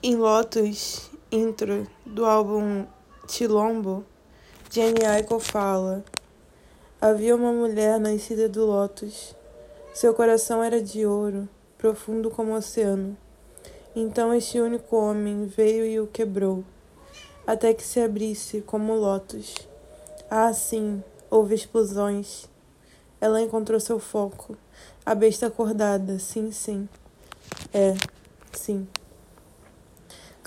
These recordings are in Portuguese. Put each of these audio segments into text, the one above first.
Em Lotus, intro do álbum Tilombo, Jenny Aiko fala: Havia uma mulher nascida do Lotus. Seu coração era de ouro, profundo como o oceano. Então este único homem veio e o quebrou, até que se abrisse como Lotus. Ah, sim, houve explosões. Ela encontrou seu foco. A besta acordada, sim, sim. É, sim.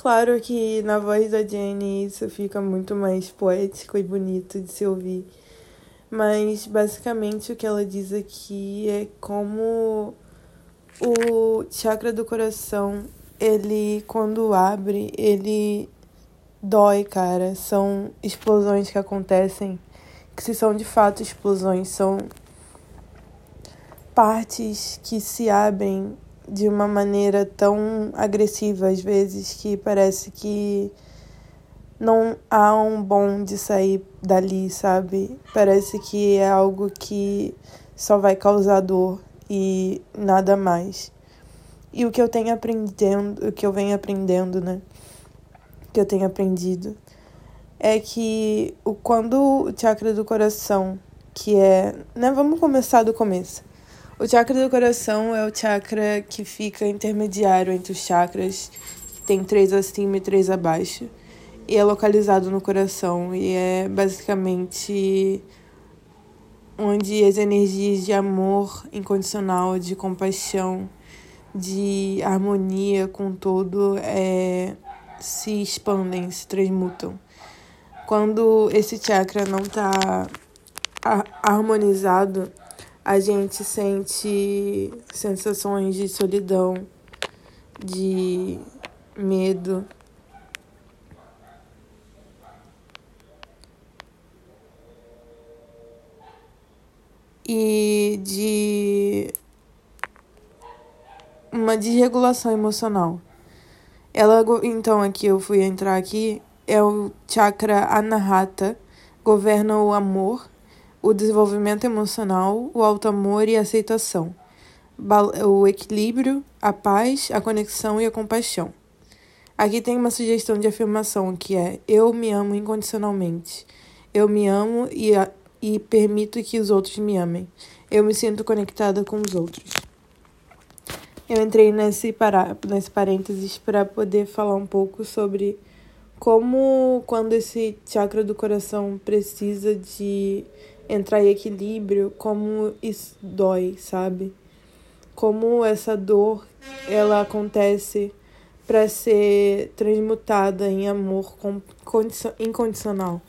Claro que na voz da Jenny isso fica muito mais poético e bonito de se ouvir. Mas basicamente o que ela diz aqui é como o chakra do coração, ele quando abre, ele dói, cara. São explosões que acontecem, que se são de fato explosões, são partes que se abrem de uma maneira tão agressiva às vezes que parece que não há um bom de sair dali, sabe? Parece que é algo que só vai causar dor e nada mais. E o que eu tenho aprendendo, o que eu venho aprendendo, né? Que eu tenho aprendido é que o quando o chakra do coração, que é, né, vamos começar do começo. O chakra do coração é o chakra que fica intermediário entre os chakras, tem três acima e três abaixo, e é localizado no coração, e é basicamente onde as energias de amor incondicional, de compaixão, de harmonia com todo é, se expandem, se transmutam. Quando esse chakra não está harmonizado, a gente sente sensações de solidão, de medo. E de uma desregulação emocional. Ela, então, aqui eu fui entrar aqui, é o chakra anahata, governa o amor o desenvolvimento emocional, o alto amor e a aceitação, o equilíbrio, a paz, a conexão e a compaixão. Aqui tem uma sugestão de afirmação que é: Eu me amo incondicionalmente. Eu me amo e, a, e permito que os outros me amem. Eu me sinto conectada com os outros. Eu entrei nesse, para, nesse parênteses para poder falar um pouco sobre como, quando esse chakra do coração precisa de entrar em equilíbrio, como isso dói, sabe? Como essa dor ela acontece para ser transmutada em amor incondicional.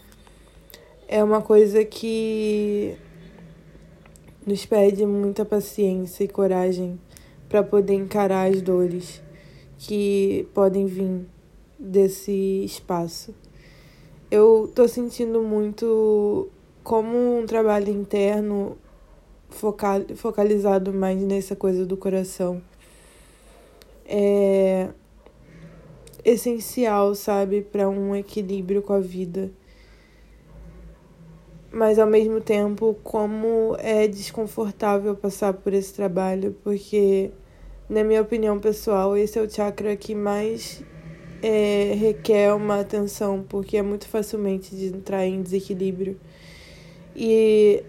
É uma coisa que nos pede muita paciência e coragem para poder encarar as dores que podem vir desse espaço. Eu tô sentindo muito como um trabalho interno focal, focalizado mais nessa coisa do coração é essencial, sabe, para um equilíbrio com a vida. Mas ao mesmo tempo, como é desconfortável passar por esse trabalho, porque, na minha opinião pessoal, esse é o chakra que mais é, requer uma atenção, porque é muito facilmente de entrar em desequilíbrio. E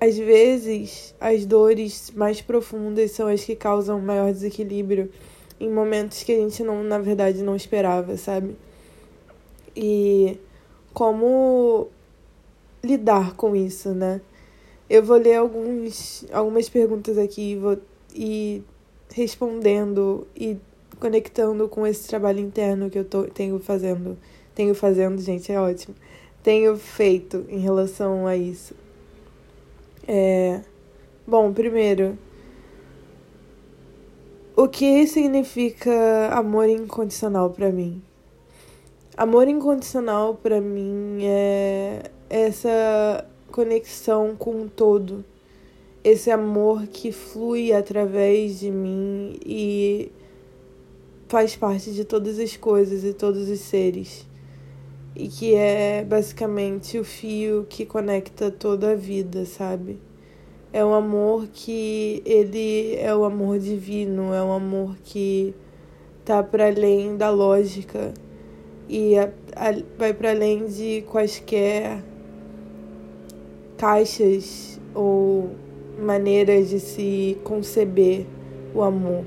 às vezes as dores mais profundas são as que causam maior desequilíbrio em momentos que a gente não, na verdade, não esperava, sabe? E como lidar com isso, né? Eu vou ler alguns, algumas perguntas aqui e vou ir respondendo e conectando com esse trabalho interno que eu tô, tenho fazendo. Tenho fazendo, gente, é ótimo tenho feito em relação a isso? É, bom, primeiro, o que significa amor incondicional para mim? Amor incondicional para mim é essa conexão com o todo, esse amor que flui através de mim e faz parte de todas as coisas e todos os seres e que é basicamente o fio que conecta toda a vida, sabe? É um amor que ele é o amor divino, é um amor que tá para além da lógica e a, a, vai para além de quaisquer caixas ou maneiras de se conceber o amor.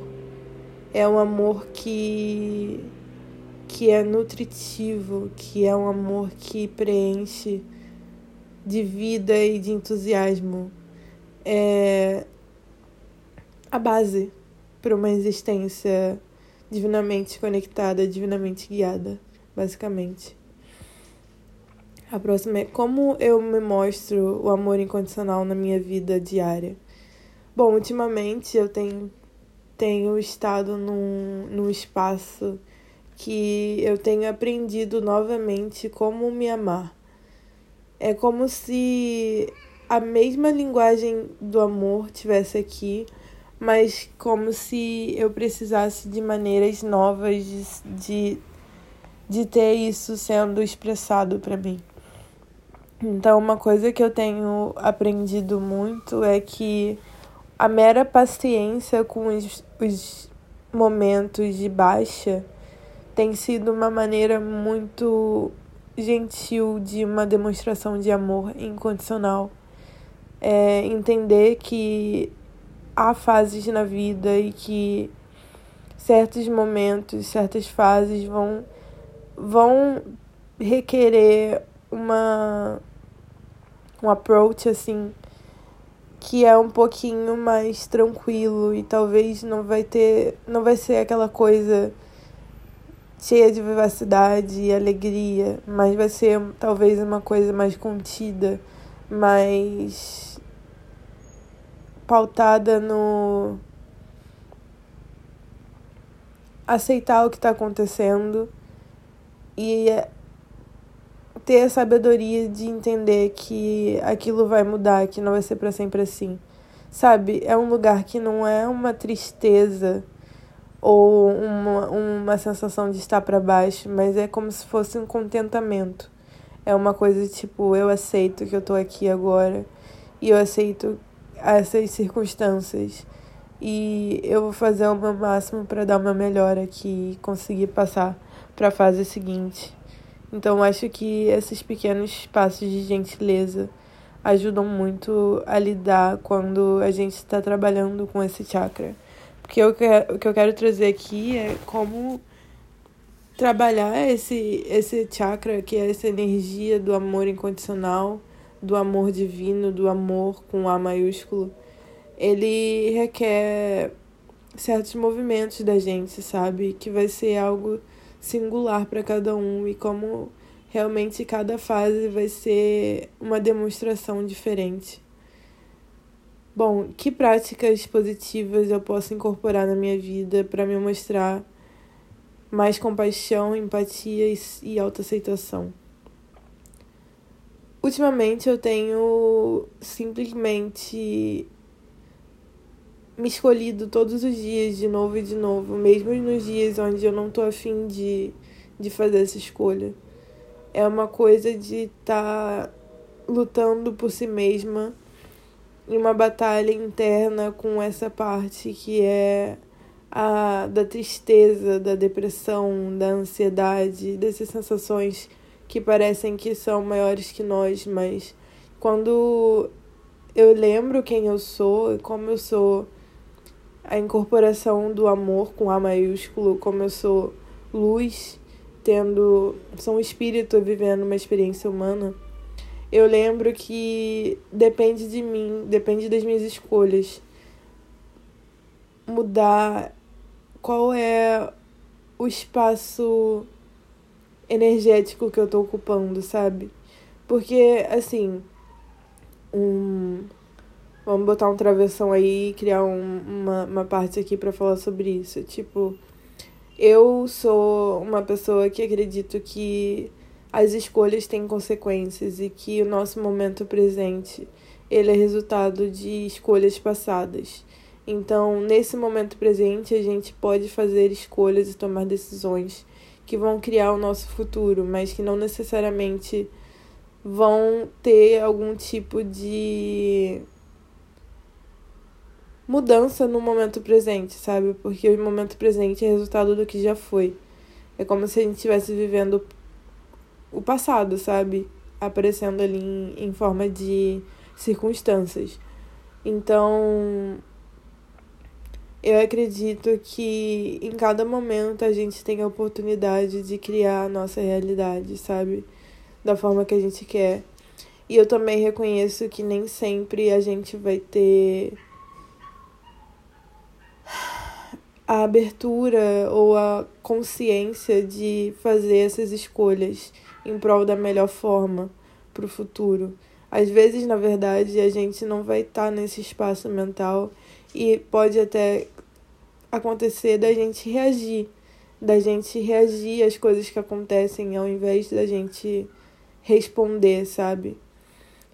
É um amor que que é nutritivo, que é um amor que preenche de vida e de entusiasmo. É a base para uma existência divinamente conectada, divinamente guiada, basicamente. A próxima é como eu me mostro o amor incondicional na minha vida diária. Bom, ultimamente eu tenho, tenho estado num, num espaço que eu tenho aprendido novamente como me amar. É como se a mesma linguagem do amor tivesse aqui, mas como se eu precisasse de maneiras novas de, de, de ter isso sendo expressado para mim. Então, uma coisa que eu tenho aprendido muito é que a mera paciência com os, os momentos de baixa tem sido uma maneira muito gentil de uma demonstração de amor incondicional. É entender que há fases na vida e que certos momentos, certas fases vão vão requerer uma um approach assim que é um pouquinho mais tranquilo e talvez não vai ter não vai ser aquela coisa cheia de vivacidade e alegria, mas vai ser talvez uma coisa mais contida, mais pautada no aceitar o que está acontecendo e ter a sabedoria de entender que aquilo vai mudar, que não vai ser para sempre assim. Sabe? É um lugar que não é uma tristeza ou uma, uma sensação de estar para baixo, mas é como se fosse um contentamento. É uma coisa tipo, eu aceito que eu tô aqui agora e eu aceito essas circunstâncias e eu vou fazer o meu máximo para dar uma melhor aqui e conseguir passar para a fase seguinte. Então, acho que esses pequenos passos de gentileza ajudam muito a lidar quando a gente está trabalhando com esse chakra. Porque eu o que eu quero trazer aqui é como trabalhar esse, esse chakra, que é essa energia do amor incondicional, do amor divino, do amor com A maiúsculo. Ele requer certos movimentos da gente, sabe? Que vai ser algo singular para cada um e como realmente cada fase vai ser uma demonstração diferente. Bom, que práticas positivas eu posso incorporar na minha vida para me mostrar mais compaixão, empatia e autoaceitação? Ultimamente eu tenho simplesmente me escolhido todos os dias de novo e de novo, mesmo nos dias onde eu não tô afim de, de fazer essa escolha. É uma coisa de estar tá lutando por si mesma em uma batalha interna com essa parte que é a da tristeza, da depressão, da ansiedade, dessas sensações que parecem que são maiores que nós, mas quando eu lembro quem eu sou e como eu sou a incorporação do amor com A maiúsculo, como eu sou luz, tendo sou um espírito vivendo uma experiência humana eu lembro que depende de mim, depende das minhas escolhas. Mudar qual é o espaço energético que eu tô ocupando, sabe? Porque, assim, um. Vamos botar um travessão aí e criar um, uma, uma parte aqui para falar sobre isso. Tipo, eu sou uma pessoa que acredito que as escolhas têm consequências e que o nosso momento presente ele é resultado de escolhas passadas. Então, nesse momento presente, a gente pode fazer escolhas e tomar decisões que vão criar o nosso futuro, mas que não necessariamente vão ter algum tipo de mudança no momento presente, sabe? Porque o momento presente é resultado do que já foi. É como se a gente estivesse vivendo o passado, sabe? Aparecendo ali em, em forma de circunstâncias. Então, eu acredito que em cada momento a gente tem a oportunidade de criar a nossa realidade, sabe? Da forma que a gente quer. E eu também reconheço que nem sempre a gente vai ter a abertura ou a consciência de fazer essas escolhas em prol da melhor forma para o futuro. Às vezes, na verdade, a gente não vai estar tá nesse espaço mental e pode até acontecer da gente reagir, da gente reagir às coisas que acontecem ao invés da gente responder, sabe?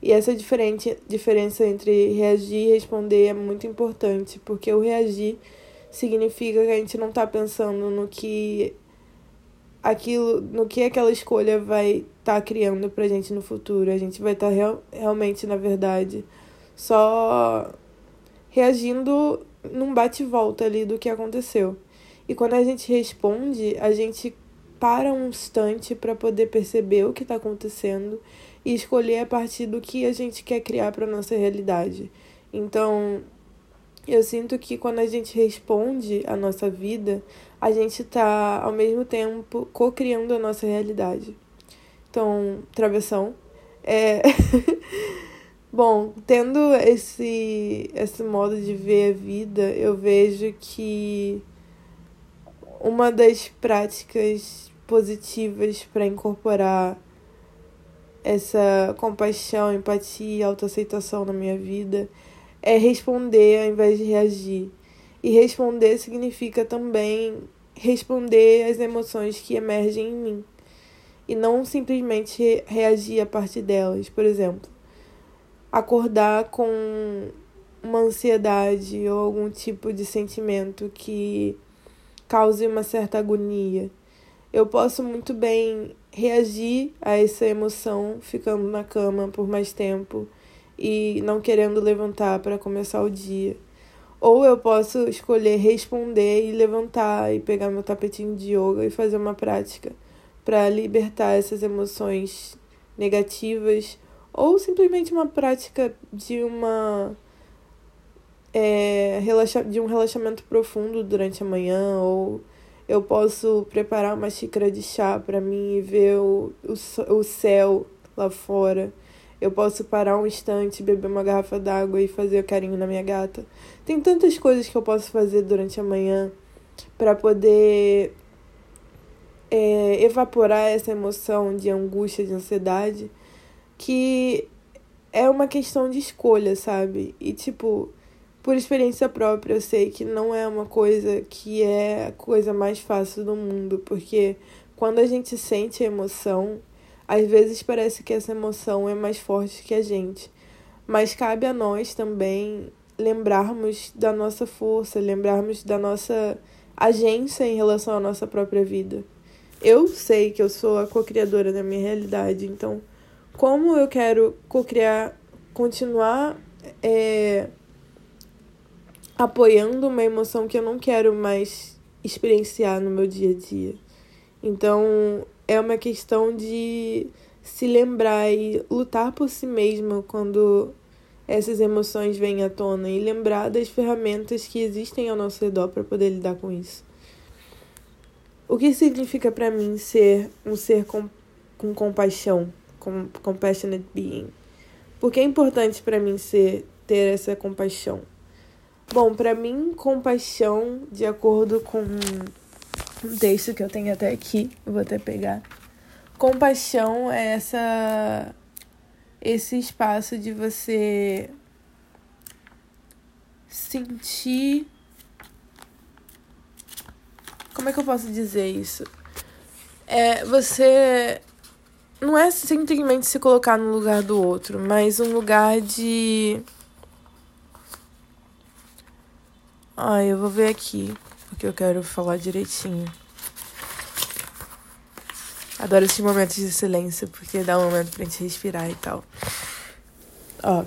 E essa diferente, diferença entre reagir e responder é muito importante, porque o reagir significa que a gente não está pensando no que aquilo, no que aquela escolha vai estar tá criando pra gente no futuro. A gente vai estar tá real, realmente, na verdade, só reagindo num bate-volta ali do que aconteceu. E quando a gente responde, a gente para um instante para poder perceber o que está acontecendo e escolher a partir do que a gente quer criar para nossa realidade. Então, eu sinto que quando a gente responde a nossa vida, a gente está ao mesmo tempo co-criando a nossa realidade. Então, travessão. É. Bom, tendo esse, esse modo de ver a vida, eu vejo que uma das práticas positivas para incorporar essa compaixão, empatia e autoaceitação na minha vida é responder ao invés de reagir. E responder significa também responder às emoções que emergem em mim e não simplesmente reagir a partir delas. Por exemplo, acordar com uma ansiedade ou algum tipo de sentimento que cause uma certa agonia. Eu posso muito bem reagir a essa emoção ficando na cama por mais tempo e não querendo levantar para começar o dia. Ou eu posso escolher responder e levantar e pegar meu tapetinho de yoga e fazer uma prática para libertar essas emoções negativas ou simplesmente uma prática de uma é, relaxa, de um relaxamento profundo durante a manhã ou eu posso preparar uma xícara de chá para mim e ver o, o, o céu lá fora. Eu posso parar um instante, beber uma garrafa d'água e fazer carinho na minha gata. Tem tantas coisas que eu posso fazer durante a manhã para poder é, evaporar essa emoção de angústia, de ansiedade que é uma questão de escolha, sabe? E tipo, por experiência própria, eu sei que não é uma coisa que é a coisa mais fácil do mundo, porque quando a gente sente a emoção, às vezes parece que essa emoção é mais forte que a gente. Mas cabe a nós também lembrarmos da nossa força, lembrarmos da nossa agência em relação à nossa própria vida. Eu sei que eu sou a co-criadora da minha realidade, então como eu quero co-criar, continuar é, apoiando uma emoção que eu não quero mais experienciar no meu dia a dia. Então, é uma questão de se lembrar e lutar por si mesma quando essas emoções vêm à tona e lembrar das ferramentas que existem ao nosso redor para poder lidar com isso. O que significa para mim ser um ser com, com compaixão? com compassionate being. Por que é importante para mim ser ter essa compaixão? Bom, para mim, compaixão, de acordo com um texto que eu tenho até aqui, vou até pegar. Compaixão é essa esse espaço de você sentir Como é que eu posso dizer isso? É você não é simplesmente se colocar no lugar do outro, mas um lugar de. Ai, eu vou ver aqui, que eu quero falar direitinho. Adoro esses momentos de silêncio, porque dá um momento pra gente respirar e tal. Ó.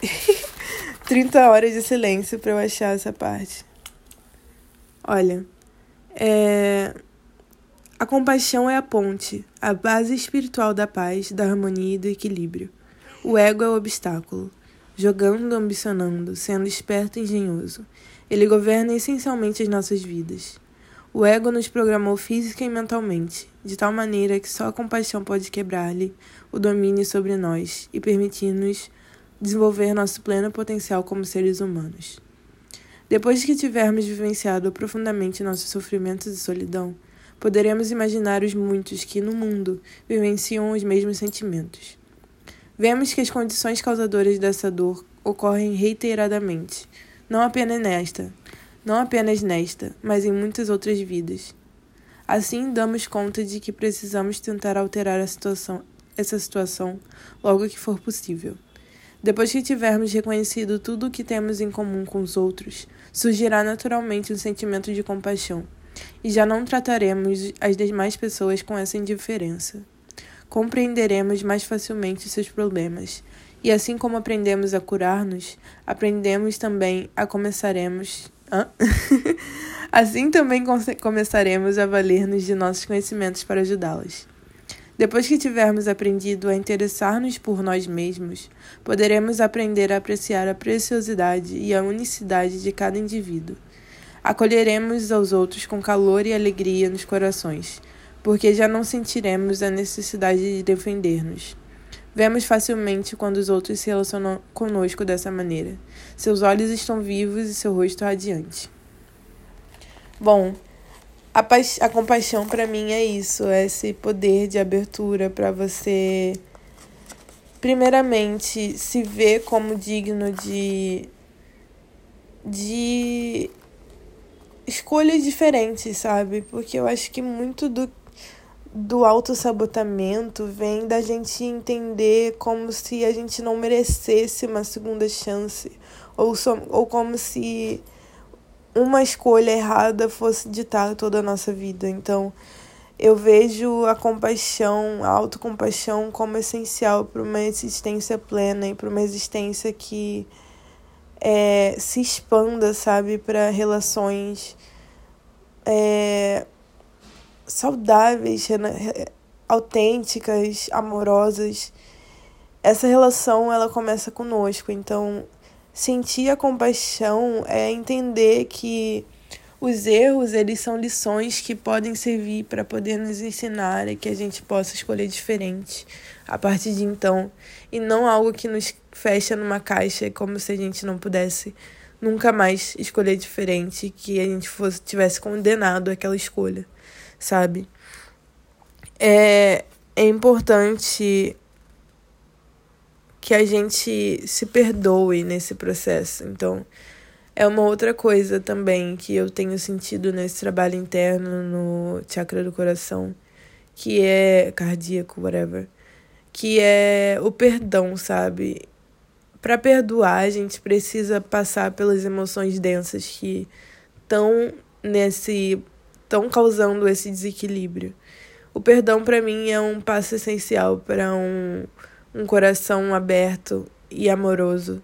Trinta horas de silêncio para eu achar essa parte. Olha, é a compaixão é a ponte, a base espiritual da paz, da harmonia e do equilíbrio. O ego é o obstáculo, jogando, ambicionando, sendo esperto e engenhoso. Ele governa essencialmente as nossas vidas. O ego nos programou física e mentalmente, de tal maneira que só a compaixão pode quebrar-lhe o domínio sobre nós e permitir-nos desenvolver nosso pleno potencial como seres humanos. Depois que tivermos vivenciado profundamente nossos sofrimentos e solidão, poderemos imaginar os muitos que no mundo vivenciam os mesmos sentimentos. Vemos que as condições causadoras dessa dor ocorrem reiteradamente, não apenas nesta, não apenas nesta, mas em muitas outras vidas. Assim, damos conta de que precisamos tentar alterar situação, essa situação logo que for possível. Depois que tivermos reconhecido tudo o que temos em comum com os outros, surgirá naturalmente um sentimento de compaixão, e já não trataremos as demais pessoas com essa indiferença. Compreenderemos mais facilmente seus problemas, e assim como aprendemos a curar-nos, aprendemos também a começaremos Hã? assim também começaremos a valer-nos de nossos conhecimentos para ajudá-las. Depois que tivermos aprendido a interessar-nos por nós mesmos, poderemos aprender a apreciar a preciosidade e a unicidade de cada indivíduo. Acolheremos aos outros com calor e alegria nos corações, porque já não sentiremos a necessidade de defender-nos. Vemos facilmente quando os outros se relacionam conosco dessa maneira. Seus olhos estão vivos e seu rosto radiante. Bom, a, a compaixão para mim é isso, é esse poder de abertura para você, primeiramente, se ver como digno de, de escolhas diferentes, sabe? Porque eu acho que muito do do autossabotamento vem da gente entender como se a gente não merecesse uma segunda chance, ou, so, ou como se uma escolha errada fosse ditar toda a nossa vida. Então, eu vejo a compaixão, a autocompaixão como essencial para uma existência plena e para uma existência que é, se expanda, sabe, para relações é, saudáveis, autênticas, amorosas. Essa relação ela começa conosco, então sentir a compaixão é entender que os erros eles são lições que podem servir para poder nos ensinar e que a gente possa escolher diferente a partir de então e não algo que nos fecha numa caixa como se a gente não pudesse nunca mais escolher diferente que a gente fosse tivesse condenado àquela escolha sabe? É, é importante que a gente se perdoe nesse processo. Então, é uma outra coisa também que eu tenho sentido nesse trabalho interno no chakra do coração, que é cardíaco, whatever, que é o perdão, sabe? Para perdoar, a gente precisa passar pelas emoções densas que estão nesse estão causando esse desequilíbrio. O perdão para mim é um passo essencial para um, um coração aberto e amoroso.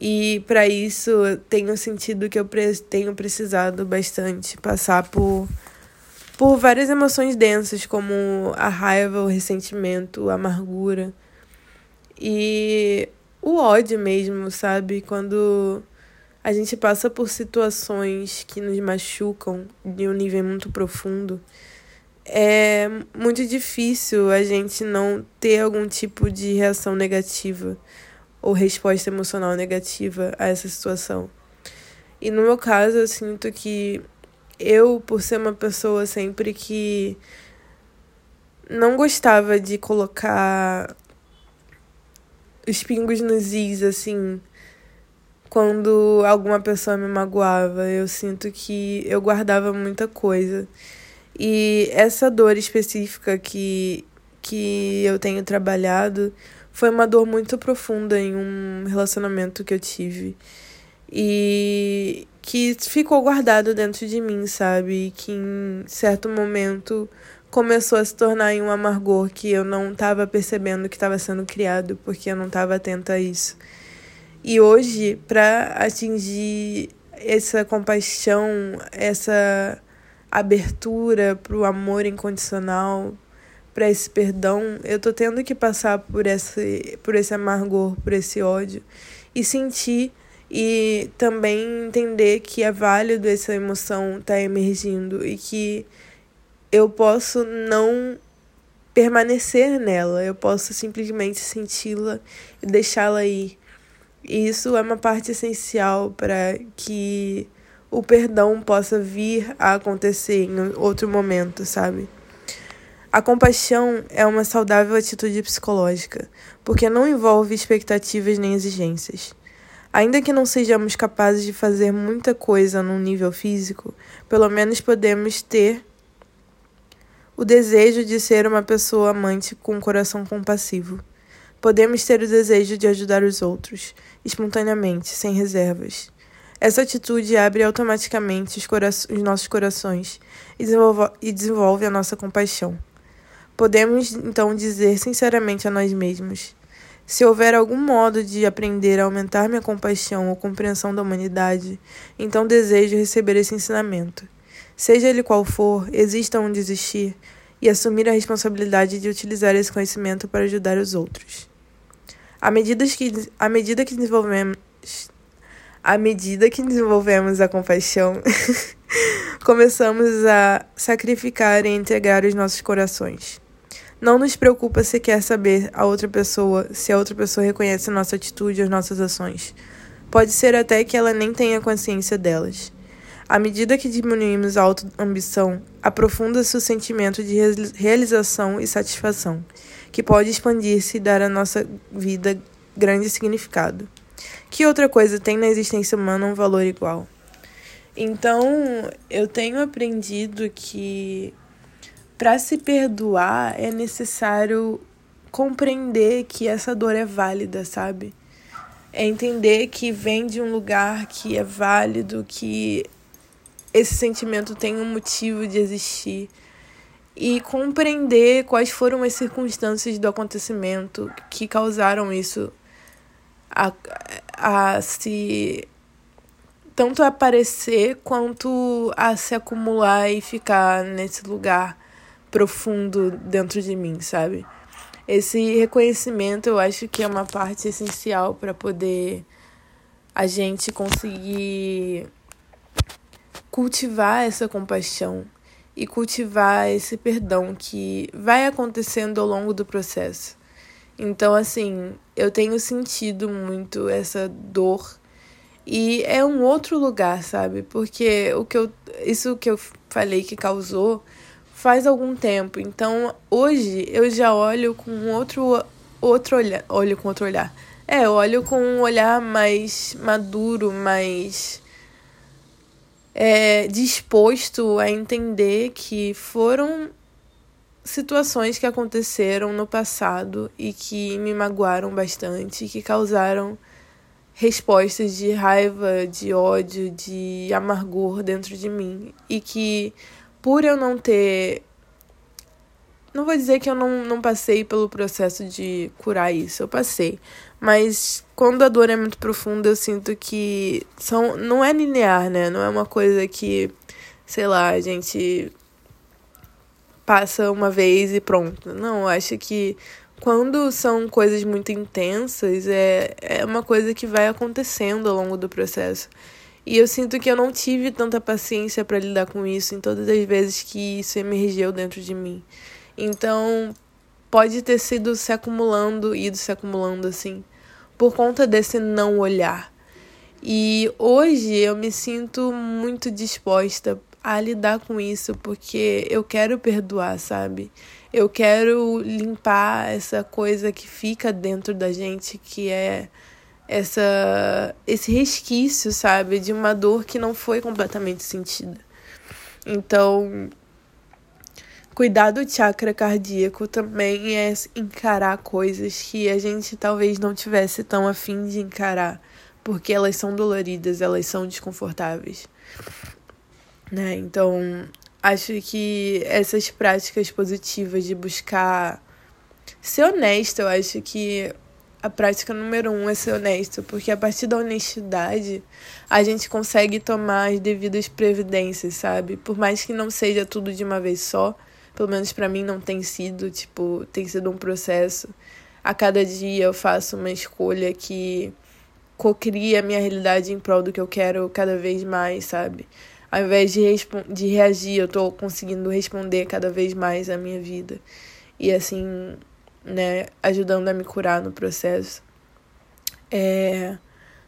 E para isso tenho sentido que eu tenho precisado bastante passar por por várias emoções densas, como a raiva, o ressentimento, a amargura e o ódio mesmo, sabe? Quando a gente passa por situações que nos machucam de um nível muito profundo, é muito difícil a gente não ter algum tipo de reação negativa ou resposta emocional negativa a essa situação. E no meu caso, eu sinto que eu, por ser uma pessoa sempre que não gostava de colocar os pingos nos is, assim, quando alguma pessoa me magoava. Eu sinto que eu guardava muita coisa. E essa dor específica que, que eu tenho trabalhado foi uma dor muito profunda em um relacionamento que eu tive. E que ficou guardado dentro de mim, sabe? E que em certo momento começou a se tornar em um amargor que eu não estava percebendo que estava sendo criado porque eu não estava atenta a isso. E hoje, para atingir essa compaixão, essa abertura para o amor incondicional, para esse perdão, eu tô tendo que passar por esse, por esse amargor, por esse ódio e sentir e também entender que é válido essa emoção tá emergindo e que eu posso não permanecer nela, eu posso simplesmente senti-la e deixá-la ir. E isso é uma parte essencial para que o perdão possa vir a acontecer em outro momento, sabe? A compaixão é uma saudável atitude psicológica, porque não envolve expectativas nem exigências. Ainda que não sejamos capazes de fazer muita coisa num nível físico, pelo menos podemos ter o desejo de ser uma pessoa amante com um coração compassivo. Podemos ter o desejo de ajudar os outros, espontaneamente, sem reservas. Essa atitude abre automaticamente os, os nossos corações e desenvolve, e desenvolve a nossa compaixão. Podemos então dizer sinceramente a nós mesmos: se houver algum modo de aprender a aumentar minha compaixão ou compreensão da humanidade, então desejo receber esse ensinamento. Seja ele qual for, exista um desistir e assumir a responsabilidade de utilizar esse conhecimento para ajudar os outros. À medida que, à medida que desenvolvemos à medida que desenvolvemos a compaixão, começamos a sacrificar e entregar os nossos corações. Não nos preocupa se quer saber a outra pessoa, se a outra pessoa reconhece a nossa atitude e as nossas ações. Pode ser até que ela nem tenha consciência delas. À medida que diminuímos a autoambição, aprofunda-se o sentimento de realização e satisfação que pode expandir-se e dar à nossa vida grande significado. Que outra coisa tem na existência humana um valor igual? Então, eu tenho aprendido que para se perdoar é necessário compreender que essa dor é válida, sabe? É entender que vem de um lugar que é válido, que esse sentimento tem um motivo de existir e compreender quais foram as circunstâncias do acontecimento que causaram isso a, a se tanto aparecer quanto a se acumular e ficar nesse lugar profundo dentro de mim, sabe? Esse reconhecimento eu acho que é uma parte essencial para poder a gente conseguir cultivar essa compaixão e cultivar esse perdão que vai acontecendo ao longo do processo. Então, assim, eu tenho sentido muito essa dor e é um outro lugar, sabe? Porque o que eu, isso que eu falei que causou faz algum tempo. Então, hoje eu já olho com outro outro olhar, olho com outro olhar. É, olho com um olhar mais maduro, mais é, disposto a entender que foram situações que aconteceram no passado e que me magoaram bastante, que causaram respostas de raiva, de ódio, de amargor dentro de mim e que por eu não ter não vou dizer que eu não, não passei pelo processo de curar isso, eu passei. Mas quando a dor é muito profunda, eu sinto que são, não é linear, né? Não é uma coisa que, sei lá, a gente passa uma vez e pronto. Não, eu acho que quando são coisas muito intensas, é, é uma coisa que vai acontecendo ao longo do processo. E eu sinto que eu não tive tanta paciência para lidar com isso em todas as vezes que isso emergiu dentro de mim. Então, pode ter sido se acumulando, ido se acumulando assim, por conta desse não olhar. E hoje eu me sinto muito disposta a lidar com isso, porque eu quero perdoar, sabe? Eu quero limpar essa coisa que fica dentro da gente, que é essa esse resquício, sabe, de uma dor que não foi completamente sentida. Então, Cuidar do chakra cardíaco também é encarar coisas que a gente talvez não tivesse tão afim de encarar, porque elas são doloridas, elas são desconfortáveis. Né? Então, acho que essas práticas positivas de buscar ser honesta, eu acho que a prática número um é ser honesto, porque a partir da honestidade a gente consegue tomar as devidas previdências, sabe? Por mais que não seja tudo de uma vez só, pelo menos para mim não tem sido, tipo, tem sido um processo. A cada dia eu faço uma escolha que cocria a minha realidade em prol do que eu quero cada vez mais, sabe? Ao invés de, de reagir, eu tô conseguindo responder cada vez mais a minha vida. E assim, né, ajudando a me curar no processo. É,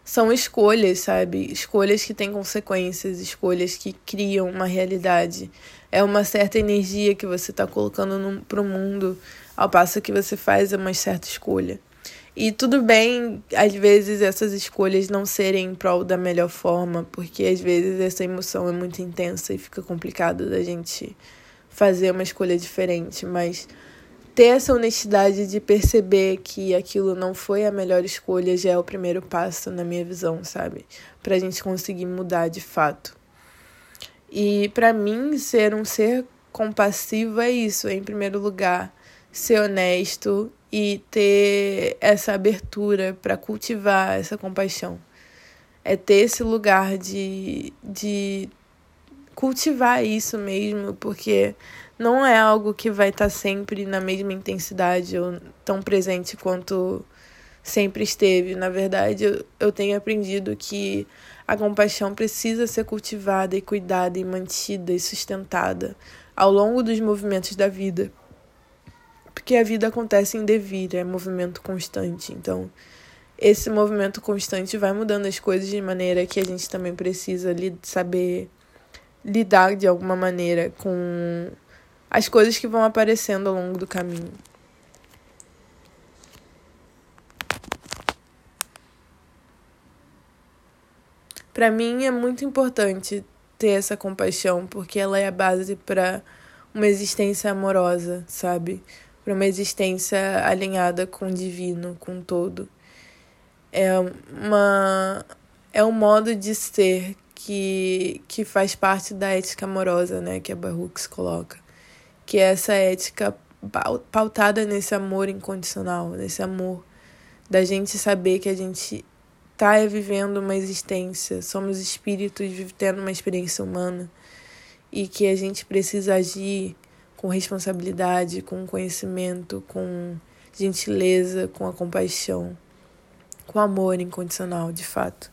são escolhas, sabe? Escolhas que têm consequências, escolhas que criam uma realidade. É uma certa energia que você está colocando no, pro mundo ao passo que você faz uma certa escolha. E tudo bem, às vezes, essas escolhas não serem em prol da melhor forma, porque às vezes essa emoção é muito intensa e fica complicado da gente fazer uma escolha diferente, mas ter essa honestidade de perceber que aquilo não foi a melhor escolha já é o primeiro passo, na minha visão, sabe? Pra gente conseguir mudar de fato. E para mim, ser um ser compassivo é isso, em primeiro lugar, ser honesto e ter essa abertura para cultivar essa compaixão. É ter esse lugar de, de cultivar isso mesmo, porque não é algo que vai estar tá sempre na mesma intensidade ou tão presente quanto sempre esteve. Na verdade, eu, eu tenho aprendido que a compaixão precisa ser cultivada e cuidada e mantida e sustentada ao longo dos movimentos da vida. Porque a vida acontece em devir, é movimento constante. Então, esse movimento constante vai mudando as coisas de maneira que a gente também precisa saber lidar de alguma maneira com as coisas que vão aparecendo ao longo do caminho. Para mim é muito importante ter essa compaixão, porque ela é a base para uma existência amorosa, sabe? Para uma existência alinhada com o divino, com o todo. É uma é um modo de ser que que faz parte da ética amorosa, né, que a Baruch coloca que é essa ética pautada nesse amor incondicional, nesse amor da gente saber que a gente está vivendo uma existência, somos espíritos vivendo uma experiência humana e que a gente precisa agir com responsabilidade, com conhecimento, com gentileza, com a compaixão, com amor incondicional, de fato.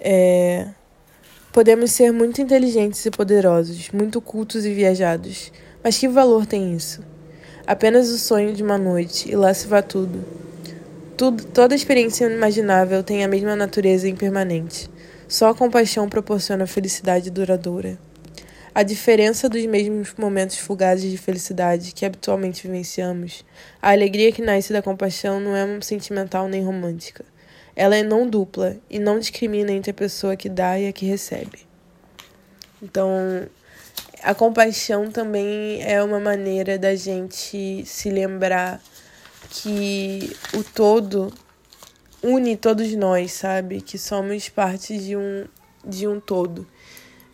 É... Podemos ser muito inteligentes e poderosos, muito cultos e viajados, mas que valor tem isso? Apenas o sonho de uma noite e lá se vá tudo. tudo. Toda experiência imaginável tem a mesma natureza impermanente. Só a compaixão proporciona felicidade duradoura. A diferença dos mesmos momentos fugazes de felicidade que habitualmente vivenciamos, a alegria que nasce da compaixão não é sentimental nem romântica. Ela é não dupla e não discrimina entre a pessoa que dá e a que recebe. Então, a compaixão também é uma maneira da gente se lembrar que o todo une todos nós, sabe? Que somos parte de um, de um todo.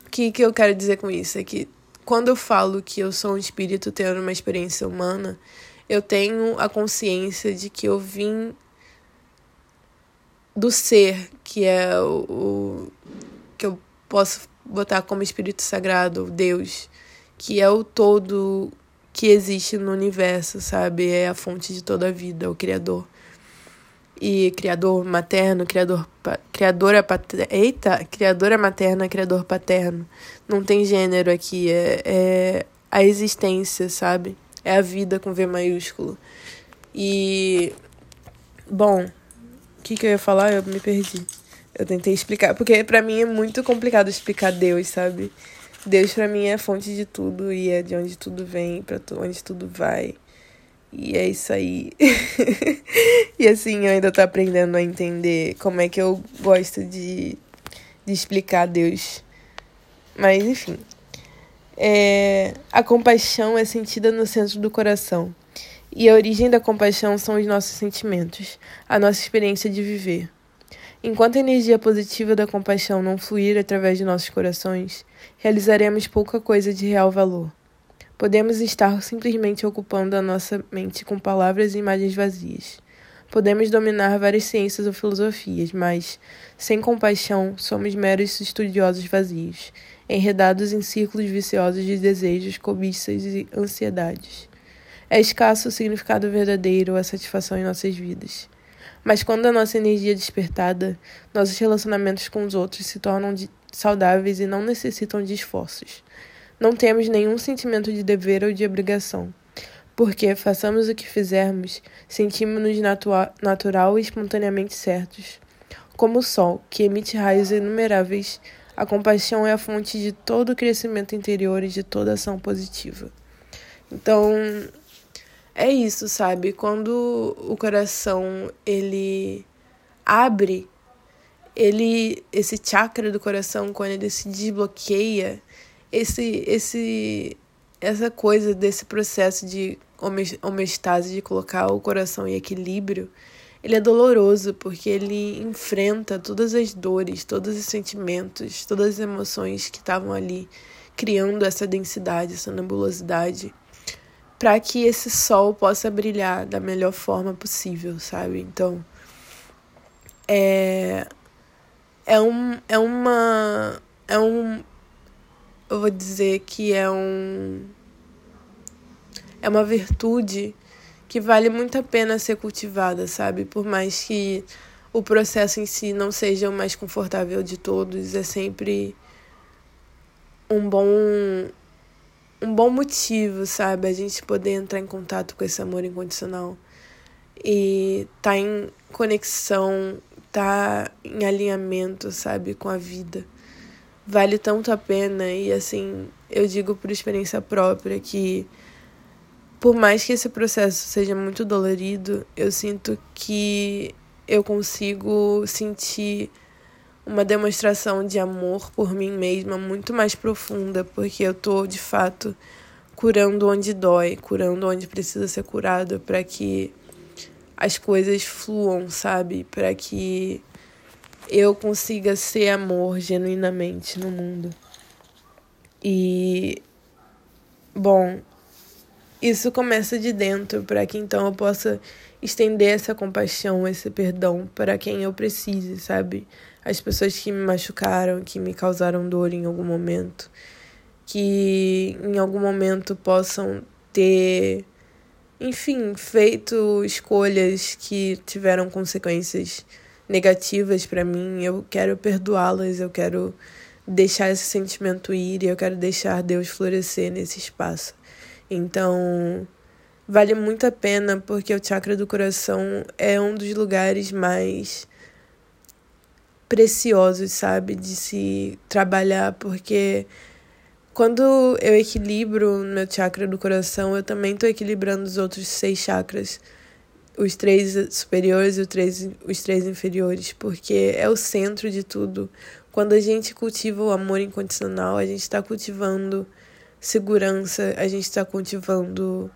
O que, que eu quero dizer com isso? É que quando eu falo que eu sou um espírito tendo uma experiência humana, eu tenho a consciência de que eu vim do ser, que é o, o que eu posso botar como espírito sagrado, Deus, que é o todo que existe no universo, sabe? É a fonte de toda a vida, o criador. E criador materno, criador criadora paterna, eita, criadora materna, criador paterno. Não tem gênero aqui, é, é a existência, sabe? É a vida com V maiúsculo. E bom, o que que eu ia falar? Eu me perdi. Eu tentei explicar, porque para mim é muito complicado explicar Deus, sabe? Deus para mim é a fonte de tudo e é de onde tudo vem, para onde tudo vai. E é isso aí. e assim, eu ainda tô aprendendo a entender como é que eu gosto de, de explicar Deus. Mas enfim. É, a compaixão é sentida no centro do coração. E a origem da compaixão são os nossos sentimentos, a nossa experiência de viver. Enquanto a energia positiva da compaixão não fluir através de nossos corações, realizaremos pouca coisa de real valor. Podemos estar simplesmente ocupando a nossa mente com palavras e imagens vazias. Podemos dominar várias ciências ou filosofias, mas, sem compaixão, somos meros estudiosos vazios, enredados em círculos viciosos de desejos, cobiças e ansiedades. É escasso o significado verdadeiro a satisfação em nossas vidas. Mas quando a nossa energia é despertada, nossos relacionamentos com os outros se tornam saudáveis e não necessitam de esforços. Não temos nenhum sentimento de dever ou de obrigação porque, façamos o que fizermos, sentimos-nos natural e espontaneamente certos. Como o sol, que emite raios inumeráveis, a compaixão é a fonte de todo o crescimento interior e de toda ação positiva. Então, é isso, sabe? Quando o coração ele abre, ele esse chakra do coração quando ele se desbloqueia, esse esse essa coisa desse processo de homeostase, de colocar o coração em equilíbrio, ele é doloroso porque ele enfrenta todas as dores, todos os sentimentos, todas as emoções que estavam ali criando essa densidade, essa nebulosidade, para que esse sol possa brilhar da melhor forma possível, sabe? Então, é é um é uma é um eu vou dizer que é um é uma virtude que vale muito a pena ser cultivada, sabe? Por mais que o processo em si não seja o mais confortável de todos, é sempre um bom um bom motivo, sabe? A gente poder entrar em contato com esse amor incondicional e tá em conexão, tá em alinhamento, sabe, com a vida. Vale tanto a pena e assim, eu digo por experiência própria que por mais que esse processo seja muito dolorido, eu sinto que eu consigo sentir uma demonstração de amor por mim mesma muito mais profunda, porque eu tô de fato curando onde dói, curando onde precisa ser curado para que as coisas fluam, sabe? Para que eu consiga ser amor genuinamente no mundo. E bom, isso começa de dentro, para que então eu possa estender essa compaixão, esse perdão para quem eu precise, sabe? As pessoas que me machucaram, que me causaram dor em algum momento, que em algum momento possam ter, enfim, feito escolhas que tiveram consequências negativas para mim. Eu quero perdoá-las, eu quero deixar esse sentimento ir e eu quero deixar Deus florescer nesse espaço. Então, vale muito a pena porque o chakra do coração é um dos lugares mais preciosos, sabe, de se trabalhar, porque quando eu equilibro meu chakra do coração, eu também estou equilibrando os outros seis chakras, os três superiores e os três, os três inferiores, porque é o centro de tudo. Quando a gente cultiva o amor incondicional, a gente está cultivando segurança, a gente está cultivando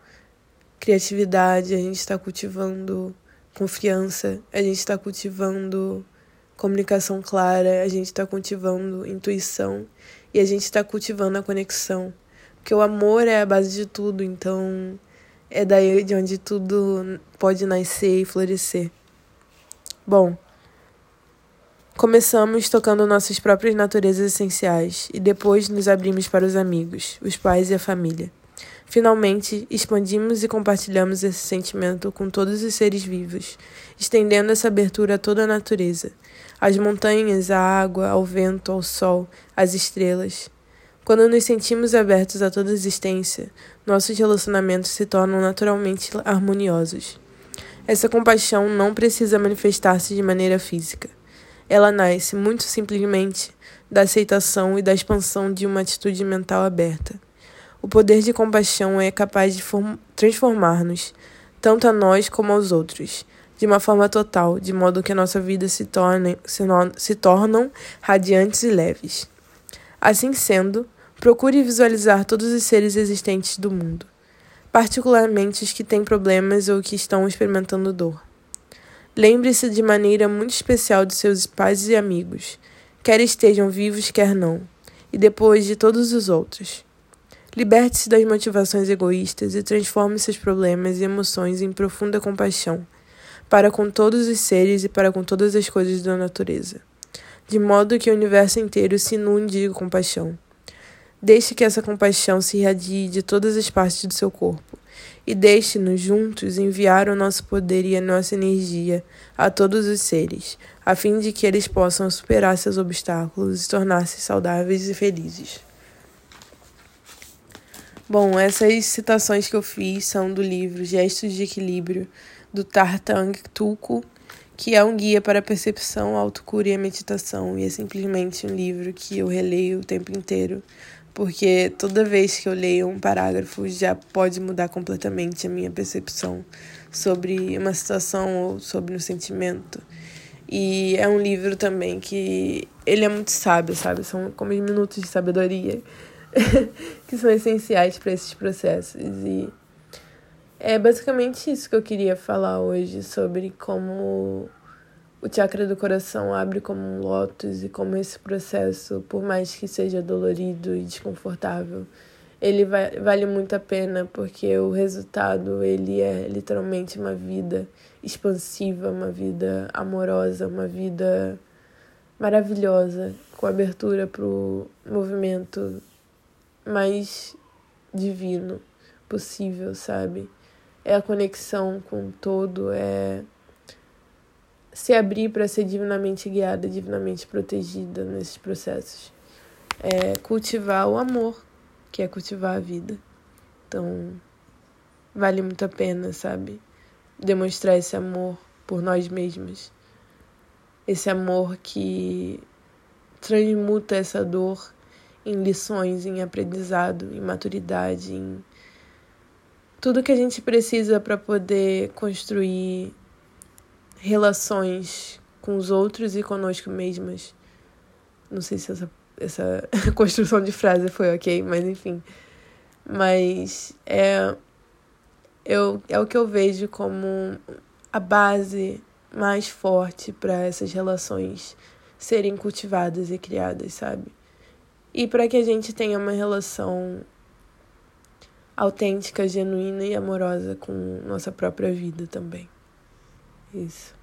criatividade, a gente está cultivando confiança, a gente está cultivando comunicação clara, a gente está cultivando intuição e a gente está cultivando a conexão. Porque o amor é a base de tudo, então é daí de onde tudo pode nascer e florescer. Bom, Começamos tocando nossas próprias naturezas essenciais e depois nos abrimos para os amigos, os pais e a família. Finalmente, expandimos e compartilhamos esse sentimento com todos os seres vivos, estendendo essa abertura a toda a natureza, às montanhas, à água, ao vento, ao sol, às estrelas. Quando nos sentimos abertos a toda existência, nossos relacionamentos se tornam naturalmente harmoniosos. Essa compaixão não precisa manifestar-se de maneira física. Ela nasce muito simplesmente da aceitação e da expansão de uma atitude mental aberta. O poder de compaixão é capaz de transformar-nos, tanto a nós como aos outros, de uma forma total, de modo que a nossa vida se, torne, se, no, se tornam radiantes e leves. Assim sendo, procure visualizar todos os seres existentes do mundo, particularmente os que têm problemas ou que estão experimentando dor. Lembre-se de maneira muito especial de seus pais e amigos, quer estejam vivos, quer não, e depois de todos os outros. Liberte-se das motivações egoístas e transforme seus problemas e emoções em profunda compaixão, para com todos os seres e para com todas as coisas da natureza, de modo que o universo inteiro se inunde de compaixão. Deixe que essa compaixão se irradie de todas as partes do seu corpo e deixe-nos juntos enviar o nosso poder e a nossa energia a todos os seres, a fim de que eles possam superar seus obstáculos e tornar-se saudáveis e felizes. Bom, essas citações que eu fiz são do livro Gestos de Equilíbrio, do Tartang Tuku, que é um guia para a percepção, autocura e a meditação, e é simplesmente um livro que eu releio o tempo inteiro porque toda vez que eu leio um parágrafo já pode mudar completamente a minha percepção sobre uma situação ou sobre um sentimento. E é um livro também que ele é muito sábio, sabe? São como minutos de sabedoria que são essenciais para esses processos. E é basicamente isso que eu queria falar hoje sobre como o chakra do coração abre como um lótus e como esse processo, por mais que seja dolorido e desconfortável, ele vai, vale muito a pena porque o resultado ele é literalmente uma vida expansiva, uma vida amorosa, uma vida maravilhosa, com abertura para o movimento mais divino possível, sabe? É a conexão com o todo, é se abrir para ser divinamente guiada, divinamente protegida nesses processos. É cultivar o amor, que é cultivar a vida. Então, vale muito a pena, sabe? Demonstrar esse amor por nós mesmos. Esse amor que transmuta essa dor em lições, em aprendizado, em maturidade, em tudo que a gente precisa para poder construir relações com os outros e conosco mesmas. Não sei se essa, essa construção de frase foi ok, mas enfim. Mas é, eu, é o que eu vejo como a base mais forte para essas relações serem cultivadas e criadas, sabe? E para que a gente tenha uma relação autêntica, genuína e amorosa com nossa própria vida também. Isso.